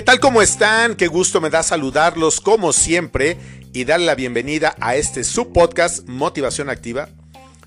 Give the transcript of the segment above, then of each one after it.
¿Qué tal? ¿Cómo están? Qué gusto me da saludarlos como siempre y darle la bienvenida a este subpodcast Motivación Activa.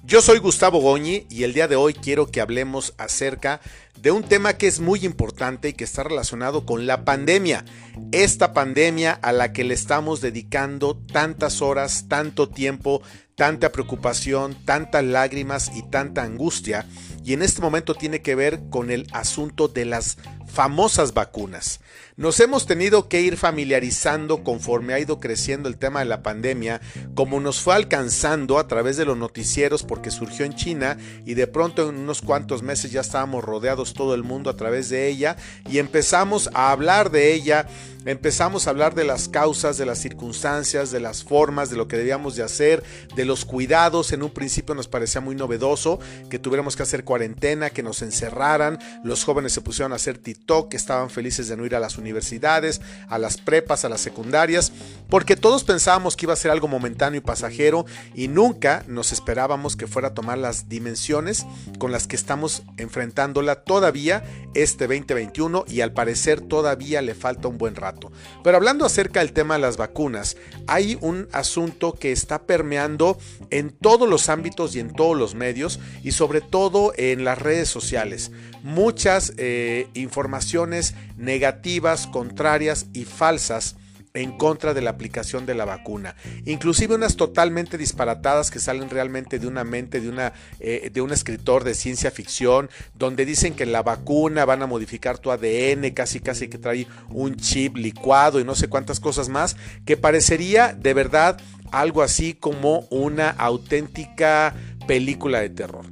Yo soy Gustavo Goñi y el día de hoy quiero que hablemos acerca de un tema que es muy importante y que está relacionado con la pandemia. Esta pandemia a la que le estamos dedicando tantas horas, tanto tiempo, tanta preocupación, tantas lágrimas y tanta angustia. Y en este momento tiene que ver con el asunto de las famosas vacunas. Nos hemos tenido que ir familiarizando conforme ha ido creciendo el tema de la pandemia, como nos fue alcanzando a través de los noticieros porque surgió en China y de pronto en unos cuantos meses ya estábamos rodeados todo el mundo a través de ella y empezamos a hablar de ella, empezamos a hablar de las causas, de las circunstancias, de las formas, de lo que debíamos de hacer, de los cuidados. En un principio nos parecía muy novedoso que tuviéramos que hacer cuarentena, que nos encerraran, los jóvenes se pusieron a hacer TikTok, estaban felices de no ir a las universidades, a las prepas, a las secundarias, porque todos pensábamos que iba a ser algo momentáneo y pasajero y nunca nos esperábamos que fuera a tomar las dimensiones con las que estamos enfrentándola todavía este 2021 y al parecer todavía le falta un buen rato. Pero hablando acerca del tema de las vacunas, hay un asunto que está permeando en todos los ámbitos y en todos los medios y sobre todo en las redes sociales. Muchas eh, informaciones negativas, contrarias y falsas en contra de la aplicación de la vacuna. Inclusive unas totalmente disparatadas que salen realmente de una mente de, una, eh, de un escritor de ciencia ficción, donde dicen que la vacuna van a modificar tu ADN, casi casi que trae un chip licuado y no sé cuántas cosas más, que parecería de verdad algo así como una auténtica película de terror.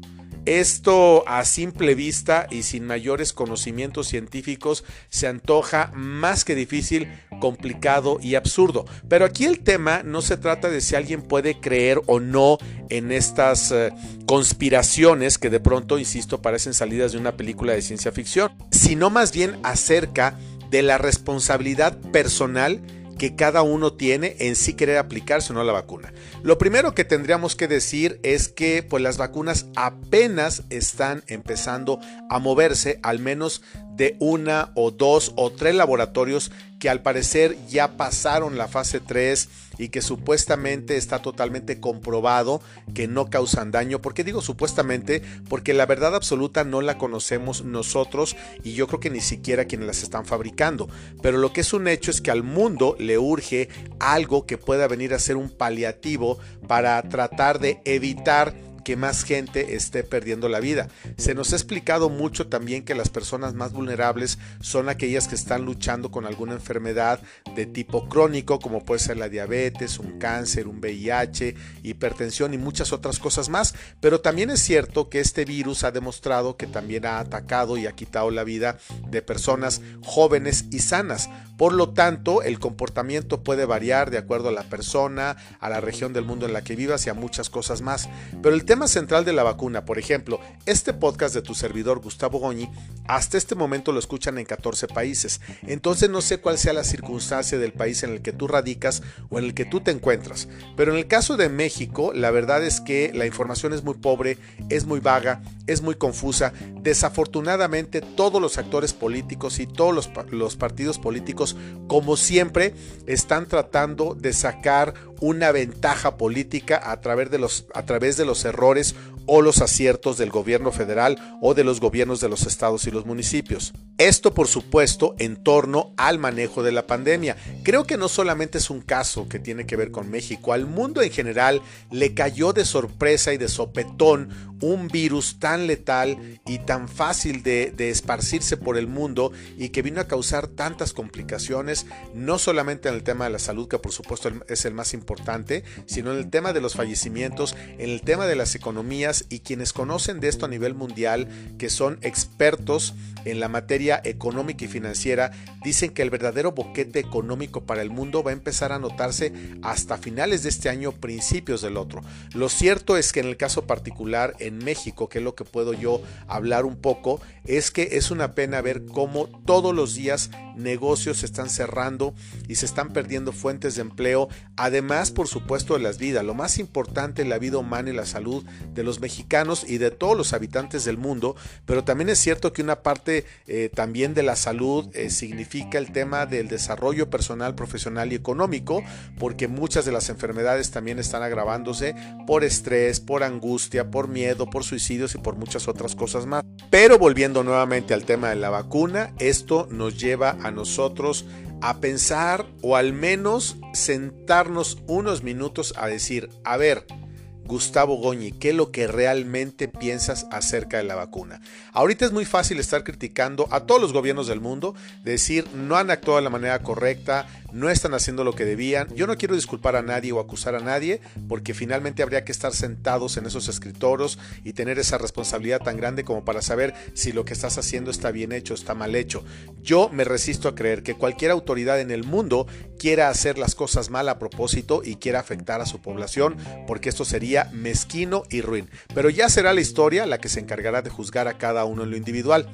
Esto a simple vista y sin mayores conocimientos científicos se antoja más que difícil, complicado y absurdo. Pero aquí el tema no se trata de si alguien puede creer o no en estas eh, conspiraciones que de pronto, insisto, parecen salidas de una película de ciencia ficción, sino más bien acerca de la responsabilidad personal que cada uno tiene en sí querer aplicarse o no la vacuna. Lo primero que tendríamos que decir es que pues las vacunas apenas están empezando a moverse, al menos de una o dos o tres laboratorios que al parecer ya pasaron la fase 3 y que supuestamente está totalmente comprobado que no causan daño. ¿Por qué digo supuestamente? Porque la verdad absoluta no la conocemos nosotros y yo creo que ni siquiera quienes las están fabricando. Pero lo que es un hecho es que al mundo le urge algo que pueda venir a ser un paliativo para tratar de evitar que más gente esté perdiendo la vida. Se nos ha explicado mucho también que las personas más vulnerables son aquellas que están luchando con alguna enfermedad de tipo crónico, como puede ser la diabetes, un cáncer, un VIH, hipertensión y muchas otras cosas más. Pero también es cierto que este virus ha demostrado que también ha atacado y ha quitado la vida de personas jóvenes y sanas. Por lo tanto, el comportamiento puede variar de acuerdo a la persona, a la región del mundo en la que vivas y a muchas cosas más. Pero el tema central de la vacuna, por ejemplo, este podcast de tu servidor Gustavo Goñi, hasta este momento lo escuchan en 14 países. Entonces no sé cuál sea la circunstancia del país en el que tú radicas o en el que tú te encuentras. Pero en el caso de México, la verdad es que la información es muy pobre, es muy vaga, es muy confusa. Desafortunadamente, todos los actores políticos y todos los, los partidos políticos como siempre, están tratando de sacar una ventaja política a través de los, a través de los errores o los aciertos del gobierno federal o de los gobiernos de los estados y los municipios. Esto, por supuesto, en torno al manejo de la pandemia. Creo que no solamente es un caso que tiene que ver con México, al mundo en general le cayó de sorpresa y de sopetón un virus tan letal y tan fácil de, esparcirse por el mundo y que vino a causar tantas complicaciones, no solamente en el tema de la salud, que por supuesto es el más importante, sino en el tema de los fallecimientos, en el tema de las economías y quienes conocen de esto a nivel mundial, que son expertos en la materia económica y financiera, dicen que el verdadero boquete económico para el mundo va a empezar a notarse hasta finales de este año, principios del otro. Lo cierto es que en el caso particular en México, que es lo que puedo yo hablar un poco, es que es una pena ver cómo todos los días negocios se están cerrando y se están perdiendo fuentes de empleo, además por supuesto de las vidas. Lo más importante, la vida humana y la salud de los mexicanos y de todos los habitantes del mundo, pero también es cierto que una parte eh, también de la salud eh, significa el tema del desarrollo personal, profesional y económico, porque muchas de las enfermedades también están agravándose por estrés, por angustia, por miedo, por suicidios y por muchas otras cosas más. Pero volviendo nuevamente al tema de la vacuna, esto nos lleva a nosotros a pensar o al menos sentarnos unos minutos a decir, a ver, Gustavo Goñi, ¿qué es lo que realmente piensas acerca de la vacuna? Ahorita es muy fácil estar criticando a todos los gobiernos del mundo, decir no han actuado de la manera correcta, no están haciendo lo que debían. Yo no quiero disculpar a nadie o acusar a nadie, porque finalmente habría que estar sentados en esos escritorios y tener esa responsabilidad tan grande como para saber si lo que estás haciendo está bien hecho o está mal hecho. Yo me resisto a creer que cualquier autoridad en el mundo quiera hacer las cosas mal a propósito y quiera afectar a su población, porque esto sería mezquino y ruin. Pero ya será la historia la que se encargará de juzgar a cada uno en lo individual.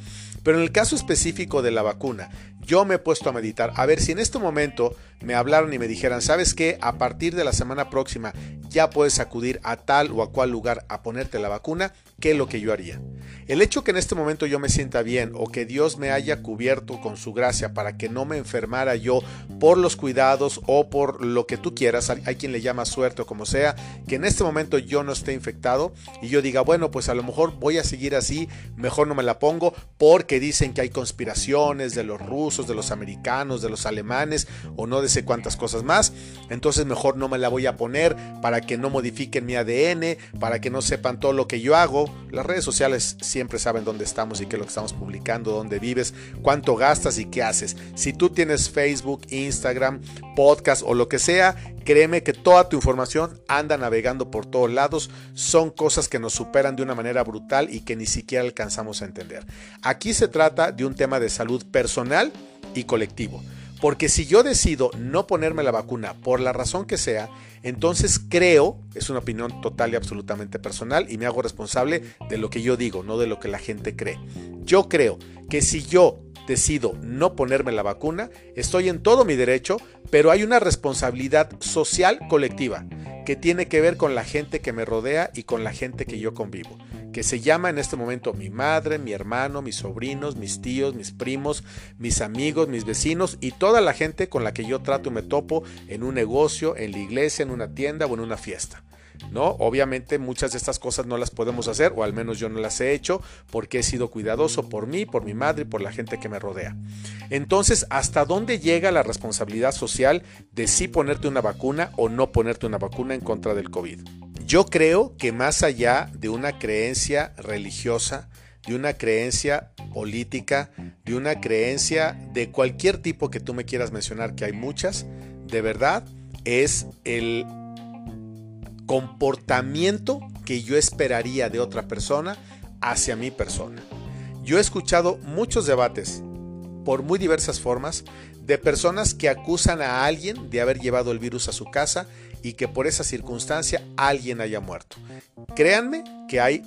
Pero en el caso específico de la vacuna, yo me he puesto a meditar, a ver si en este momento me hablaron y me dijeran, ¿sabes qué? A partir de la semana próxima ya puedes acudir a tal o a cual lugar a ponerte la vacuna, ¿qué es lo que yo haría? El hecho que en este momento yo me sienta bien o que Dios me haya cubierto con su gracia para que no me enfermara yo por los cuidados o por lo que tú quieras, hay quien le llama suerte o como sea, que en este momento yo no esté infectado y yo diga, bueno, pues a lo mejor voy a seguir así, mejor no me la pongo porque dicen que hay conspiraciones de los rusos, de los americanos, de los alemanes o no de sé cuántas cosas más, entonces mejor no me la voy a poner para que no modifiquen mi ADN, para que no sepan todo lo que yo hago. Las redes sociales siempre saben dónde estamos y qué es lo que estamos publicando, dónde vives, cuánto gastas y qué haces. Si tú tienes Facebook, Instagram, podcast o lo que sea, créeme que toda tu información anda navegando por todos lados. Son cosas que nos superan de una manera brutal y que ni siquiera alcanzamos a entender. Aquí se trata de un tema de salud personal y colectivo. Porque si yo decido no ponerme la vacuna por la razón que sea, entonces creo, es una opinión total y absolutamente personal y me hago responsable de lo que yo digo, no de lo que la gente cree. Yo creo que si yo decido no ponerme la vacuna, estoy en todo mi derecho, pero hay una responsabilidad social colectiva que tiene que ver con la gente que me rodea y con la gente que yo convivo que se llama en este momento mi madre, mi hermano, mis sobrinos, mis tíos, mis primos, mis amigos, mis vecinos y toda la gente con la que yo trato y me topo en un negocio, en la iglesia, en una tienda o en una fiesta. ¿No? Obviamente muchas de estas cosas no las podemos hacer, o al menos yo no las he hecho, porque he sido cuidadoso por mí, por mi madre y por la gente que me rodea. Entonces, ¿hasta dónde llega la responsabilidad social de si ponerte una vacuna o no ponerte una vacuna en contra del COVID? Yo creo que más allá de una creencia religiosa, de una creencia política, de una creencia de cualquier tipo que tú me quieras mencionar, que hay muchas, de verdad es el comportamiento que yo esperaría de otra persona hacia mi persona. Yo he escuchado muchos debates por muy diversas formas de personas que acusan a alguien de haber llevado el virus a su casa y que por esa circunstancia alguien haya muerto. Créanme que hay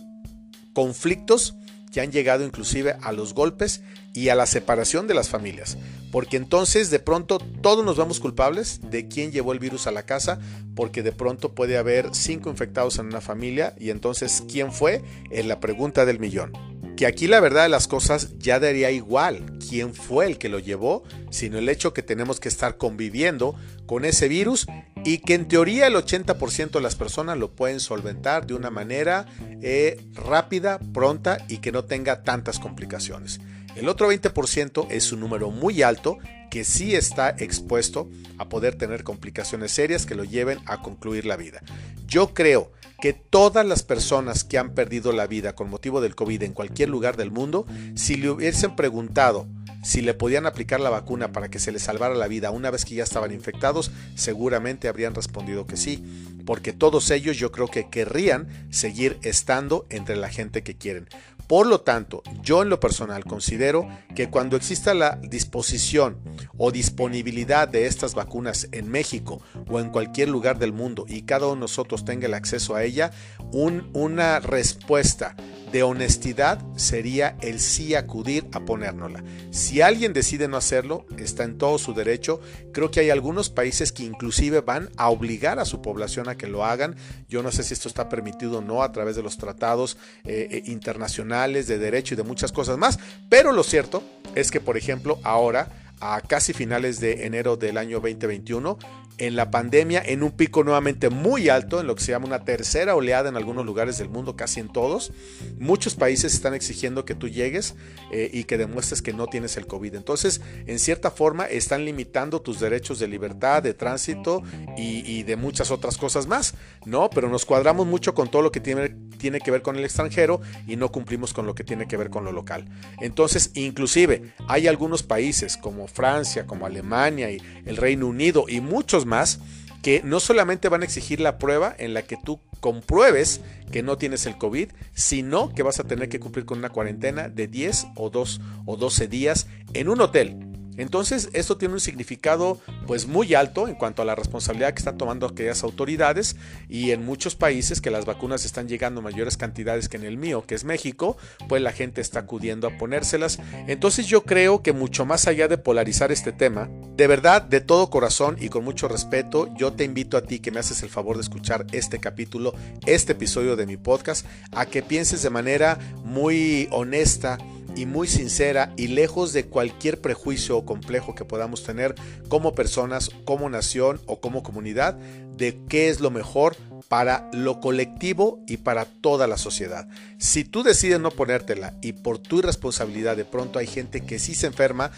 conflictos que han llegado inclusive a los golpes y a la separación de las familias, porque entonces de pronto todos nos vamos culpables de quién llevó el virus a la casa, porque de pronto puede haber cinco infectados en una familia y entonces quién fue es la pregunta del millón que aquí la verdad de las cosas ya daría igual quién fue el que lo llevó, sino el hecho que tenemos que estar conviviendo con ese virus y que en teoría el 80% de las personas lo pueden solventar de una manera eh, rápida, pronta y que no tenga tantas complicaciones. El otro 20% es un número muy alto que sí está expuesto a poder tener complicaciones serias que lo lleven a concluir la vida. Yo creo que todas las personas que han perdido la vida con motivo del COVID en cualquier lugar del mundo, si le hubiesen preguntado si le podían aplicar la vacuna para que se les salvara la vida una vez que ya estaban infectados, seguramente habrían respondido que sí, porque todos ellos yo creo que querrían seguir estando entre la gente que quieren. Por lo tanto, yo en lo personal considero que cuando exista la disposición o disponibilidad de estas vacunas en México o en cualquier lugar del mundo y cada uno de nosotros tenga el acceso a ella, una respuesta de honestidad sería el sí acudir a ponérnosla. Si alguien decide no hacerlo, está en todo su derecho. Creo que hay algunos países que inclusive van a obligar a su población a que lo hagan. Yo no sé si esto está permitido o no a través de los tratados eh, eh, internacionales de derecho y de muchas cosas más. Pero lo cierto es que, por ejemplo, ahora a casi finales de enero del año 2021, en la pandemia en un pico nuevamente muy alto, en lo que se llama una tercera oleada en algunos lugares del mundo, casi en todos. Muchos países están exigiendo que tú llegues eh, y que demuestres que no tienes el COVID. Entonces, en cierta forma, están limitando tus derechos de libertad, de tránsito y, de muchas otras cosas más, ¿no? Pero nos cuadramos mucho con todo lo que tiene, tiene que ver con el extranjero y no cumplimos con lo que tiene que ver con lo local. Entonces, inclusive, hay algunos países como Francia, como Alemania y el Reino Unido y muchos que no solamente van a exigir la prueba en la que tú compruebes que no tienes el COVID, sino que vas a tener que cumplir con una cuarentena de 10 o 2 o 12 días en un hotel entonces, esto tiene un significado pues muy alto en cuanto a la responsabilidad que están tomando aquellas autoridades y en muchos países que las vacunas están llegando a mayores cantidades que en el mío, que es México, pues la gente está acudiendo a ponérselas. Entonces, yo creo que mucho más allá de polarizar este tema, de verdad, de todo corazón y con mucho respeto, yo te invito a ti que me haces el favor de escuchar este capítulo, este episodio de mi podcast, a que pienses de manera muy honesta y muy sincera y lejos de cualquier prejuicio o complejo que podamos tener como personas, como nación o como comunidad de qué es lo mejor para lo colectivo y para toda la sociedad. Si tú decides no ponértela y por tu irresponsabilidad de pronto hay gente que sí se enferma,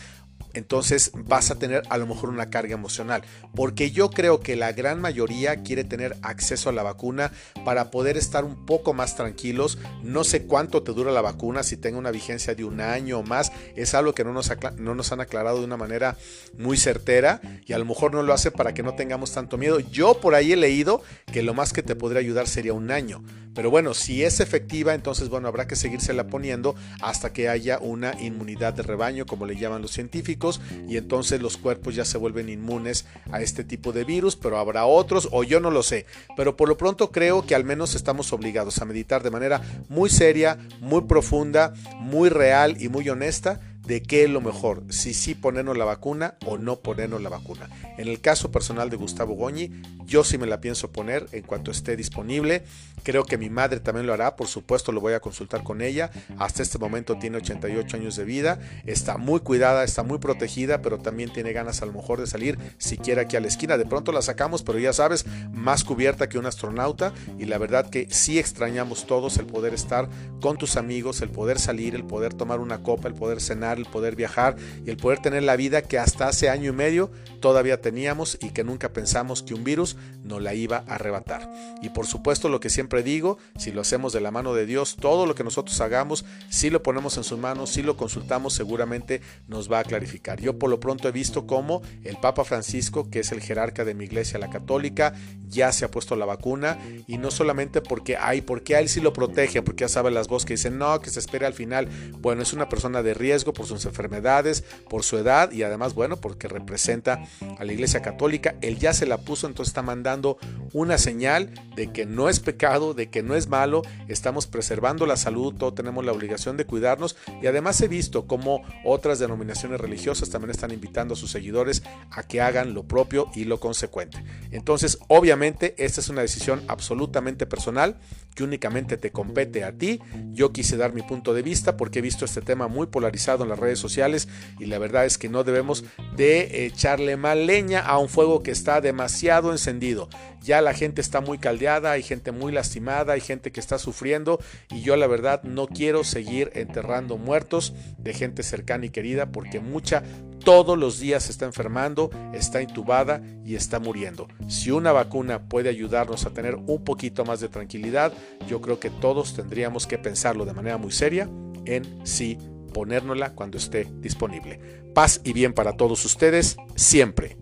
entonces vas a tener a lo mejor una carga emocional. Porque yo creo que la gran mayoría quiere tener acceso a la vacuna para poder estar un poco más tranquilos. No sé cuánto te dura la vacuna, si tenga una vigencia de un año o más. Es algo que no nos, no nos han aclarado de una manera muy certera y a lo mejor no lo hace para que no tengamos tanto miedo. Yo por ahí he leído que lo más que te podría ayudar sería un año. Pero bueno, si es efectiva, entonces bueno, habrá que seguírsela poniendo hasta que haya una inmunidad de rebaño, como le llaman los científicos, y entonces los cuerpos ya se vuelven inmunes a este tipo de virus, pero habrá otros, o yo no lo sé. Pero por lo pronto creo que al menos estamos obligados a meditar de manera muy seria, muy profunda, muy real y muy honesta de qué es lo mejor, si sí ponernos la vacuna o no ponernos la vacuna. En el caso personal de Gustavo Goñi, yo sí me la pienso poner en cuanto esté disponible. Creo que mi madre también lo hará, por supuesto lo voy a consultar con ella. Hasta este momento tiene 88 años de vida, está muy cuidada, está muy protegida, pero también tiene ganas a lo mejor de salir siquiera aquí a la esquina. De pronto la sacamos, pero ya sabes, más cubierta que un astronauta y la verdad que sí extrañamos todos el poder estar con tus amigos, el poder salir, el poder tomar una copa, el poder cenar el poder viajar y el poder tener la vida que hasta hace año y medio todavía teníamos y que nunca pensamos que un virus nos la iba a arrebatar. Y por supuesto lo que siempre digo, si lo hacemos de la mano de Dios, todo lo que nosotros hagamos, si lo ponemos en sus manos, si lo consultamos, seguramente nos va a clarificar. Yo por lo pronto he visto cómo el Papa Francisco, que es el jerarca de mi iglesia, la católica, ya se ha puesto la vacuna y no solamente porque hay, porque a él sí lo protege, porque ya saben las voces que dicen, no, que se espere al final. Bueno, es una persona de riesgo por sus enfermedades, por su edad y además, bueno, porque representa a la Iglesia Católica. Él ya se la puso, entonces está mandando una señal de que no es pecado, de que no es malo, estamos preservando la salud, todos tenemos la obligación de cuidarnos y además he visto cómo otras denominaciones religiosas también están invitando a sus seguidores a que hagan lo propio y lo consecuente. Entonces, obviamente, esta es una decisión absolutamente personal que únicamente te compete a ti. Yo quise dar mi punto de vista porque he visto este tema muy polarizado en las redes sociales y la verdad es que no debemos de echarle mal leña a un fuego que está demasiado encendido. Ya la gente está muy caldeada, hay gente muy lastimada, hay gente que está sufriendo y yo la verdad no quiero seguir enterrando muertos de gente cercana y querida porque mucha todos los días está enfermando, está intubada y está muriendo. Si una vacuna puede ayudarnos a tener un poquito más de tranquilidad, yo creo que todos tendríamos que pensarlo de manera muy seria en si ponérnosla cuando esté disponible. Paz y bien para todos ustedes, siempre.